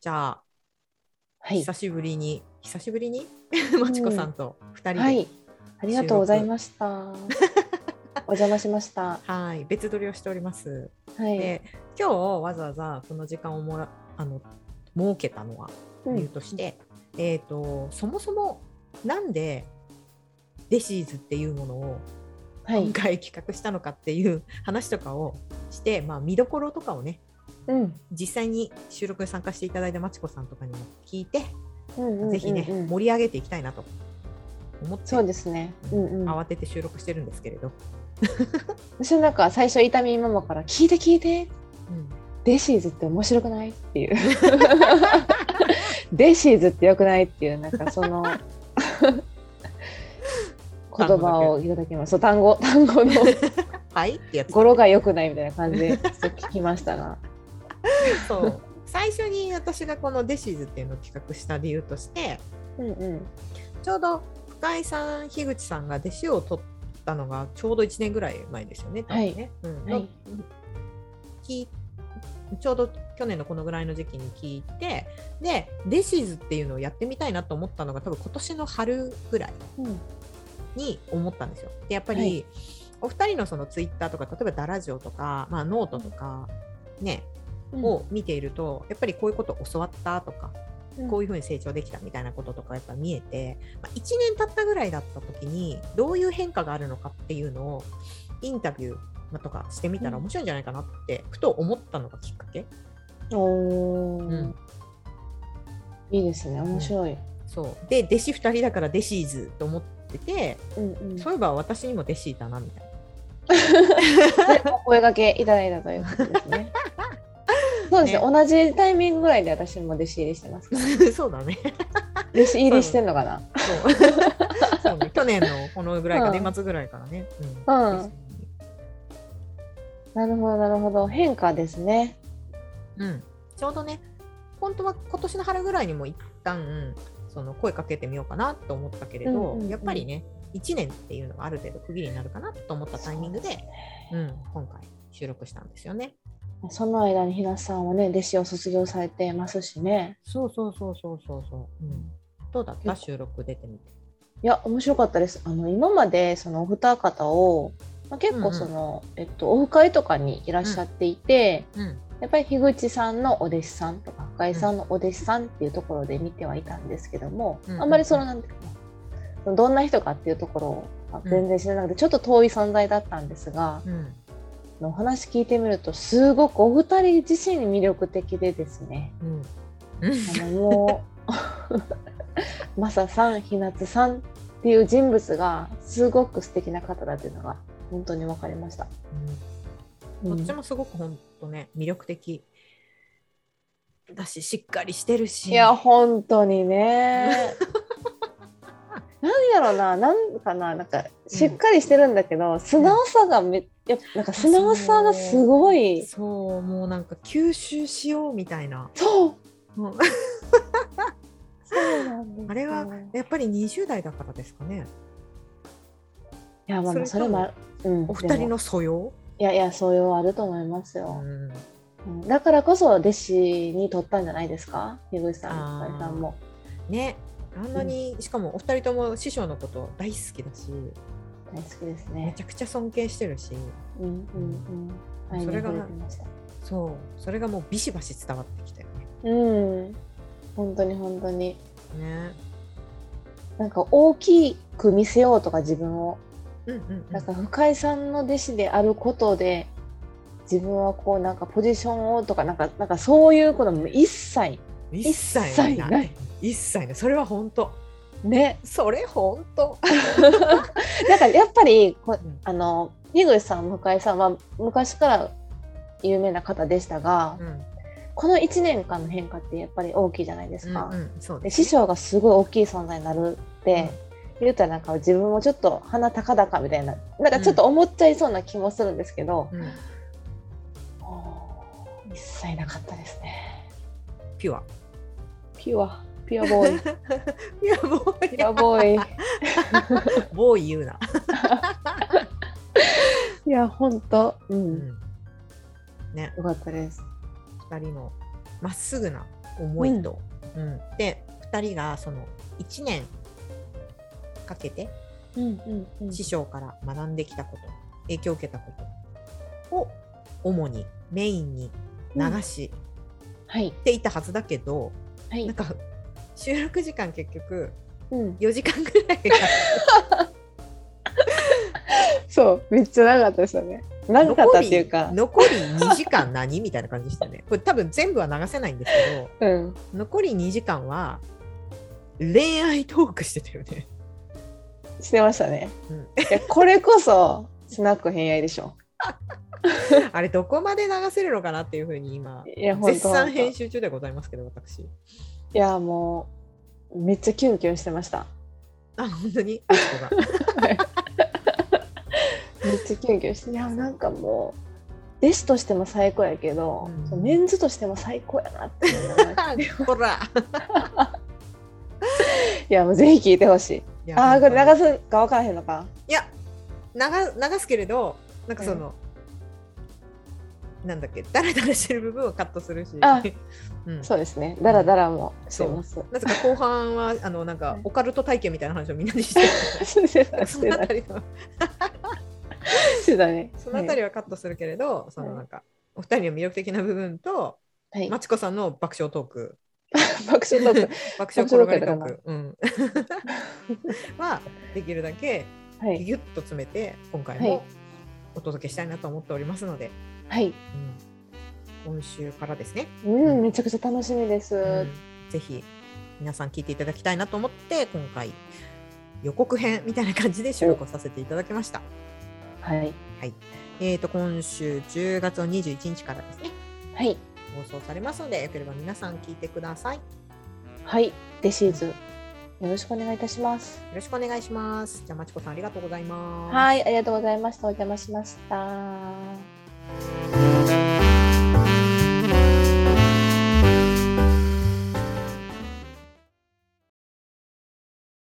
じゃあ、はい。久しぶりに久しぶりに？まちこさんと二人で、はい。ありがとうございました。お邪魔しました。はい別撮りをしております。はい。で今日わざわざこの時間をもらあの設けたのはうん理由として、えっ、とそもそもなんでデシーズっていうものをはい今。回企画したのかっていう話とかをして、まあ、見どころとかをねうん。実際に収録に参加していただいたまちこさんとかにも聞いて、うんうんうんうんぜひね盛り上げていきたいなと思ってそうですね。うんうん。慌てて収録してるんですけれど、私なんか最初痛みママから聞いて聞いて。うんデシーズって面白くないっていう。デシーズって良くないっていうなんかその 言葉をいただきます。そう単語単語のはい？ってやつ語呂が良くないみたいな感じで聞きましたが。そう。最初に私がこのデシーズっていうのを企画した理由としてうんうん。ちょうど深井さん樋口さんが弟子を取ったのがちょうど1年ぐらい前ですよね多分ね、うん。はい。ちょうど去年のこのぐらいの時期に聞いてでデシーズっていうのをやってみたいなと思ったのが多分今年の春ぐらいうんに思ったんですよ。でやっぱり、はい。お二人のそのツイッターとか例えばダラジオとか、まあ、ノートとかね、うんを見ているとやっぱりこういうこと教わったとか、うん。こういうふうに成長できたみたいなこととかやっぱ見えて、まあ、1年経ったぐらいだった時にどういう変化があるのかっていうのをインタビューとかしてみたらうん。面白いんじゃないかなってふと思ったのがきっかけ。おー。うん。いいですね面白い、そう。で弟子2人だからデシーズと思ってて、うんうん。そういえば私にも弟子いたなみたいな。でお声掛けいただいたということですねそうですね。ね。同じタイミングぐらいで私も弟子入りしてます そうだね。弟子入りしてんのかな？そう。そうね、去年のこのぐらいか、うん年末ぐらいからね。うん。なるほどなるほど。変化ですね。うん、ちょうどね、本当は今年の春ぐらいにも一旦その声かけてみようかなと思ったけれど、うんうんうん。やっぱりね、1年っていうのがある程度区切りになるかなと思ったタイミングで、うん、今回収録したんですよね。その間にひなさんはね弟子を卒業されてますしね。そうそうそうそうそうそう。うん、どうだった？収録出てみて。いや面白かったです。あの今までそのお二方を、まあ、結構その、えっと、オフ会とかにいらっしゃっていて、うん、やっぱり樋口さんのお弟子さんとか深井さんのお弟子さんっていうところで見てはいたんですけども、うんあんまりそのなんていうかどんな人かっていうところをあ全然知らなくて、ちょっと遠い存在だったんですが、うん、あのお話聞いてみるとすごくお二人自身に魅力的でですね。うん。うん。あのもうマサさんひなつさんっていう人物がすごく素敵な方だっていうのが本当に分かりました。どっちもすごく本当ね、魅力的。だし、しっかりしてるし。いや本当にねなんやろななんかななんかしっかりしてるんだけど、素直さがめやっぱなんか素直さがすごい。そう、もうなんか吸収しようみたいな。そう。う。んそうなんですよ。あれはやっぱり20代だからですかね。いやまあまあそそれとも。お二人の素養？いやいやそういうのあると思いますよ、うん。うん。だからこそ弟子に取ったんじゃないですか？樋口さんも。ね、あんなに、しかもお二人とも師匠のこと大好きだし、大好きですめねちゃくちゃ尊敬してるし、うんうん。うんそれがそう、それがもうビシバシ伝わってきたよね。うん。本当に本当に。ね。なんか大きく見せようとか自分を。うんうんうん。なんか深井さんの弟子であることで自分はこうなんかポジションをとかなんかなんかそういうことも一切一切ない。一切ない。それは本当。ねそれ本当。だからやっぱりこうんあの樋口さん向井さんは昔から有名な方でしたが、うんこの1年間の変化ってやっぱり大きいじゃないですか。うんうんそうでです師匠がすごい大きい存在になるって、言うたらなんか自分もちょっと鼻高々みたいななんかちょっと思っちゃいそうな気もするんですけど、うん一切なかったですね。ピュア。ピュアピュアボーイいや、ボーピュアボーイ。イ。ボーイ言うな。いや本当ううん。ん。ね、よかったです。二人のまっすぐな思いと、うん。で2人がその1年かけてうんうんうん。師匠から学んできたこと影響を受けたことを主にメインに流しはい。ていたはずだけど、はい。なんか収録時間結局うん。4時間ぐらい。が そうめっちゃ長かったですよね。長かったっていうか。残り残り2時間何みたいな感じでしたね。これ多分全部は流せないんですけどうん。残り2時間は恋愛トークしてたよね。してましたね。うん。いやこれこそスナック偏愛でしょ。あれどこまで流せるのかなっていうふうに今絶賛編集中でございますけど私。いやもうめっちゃキュンキュンしてました。あ本当に？めっちゃキュンキュンしていやなんかもう弟子としても最高やけど、うん。メンズとしても最高やなっていうほ ら。いやもうぜひ聞いてほしい。いやああこれ流すか分からへんのか？いや流流すけれどなんかその、なんだっけダラダラしてる部分をカットするし。あ うん、そうですね。だらだらもしてます。なぜか後半は あのなんかオカルト体験みたいな話をみんなにして。そのあたたりは。ね。そのあたりはカットするけれど、そのなんかお二人の魅力的な部分と、はい、まちこさんの爆笑トーク。爆笑トーク。爆笑転がりトー爆ク、うん、はできるだけはい。ギュッと詰めて今回はい。もお届けしたいなと思っておりますので、はい。うん、今週からですね、うんめちゃくちゃ楽しみです、うん。ぜひ皆さん聞いていただきたいなと思って今回予告編みたいな感じで収録をさせていただきました。はい。えー、と今週10月の21日からですね。はい。放送されますのでよければ皆さん聞いてください。よはい。デシーズよろしくお願いいたします。ろしくお願いします。じゃあまちこさんありがとうございます。はいありがとうございました。お邪魔しました Thank you.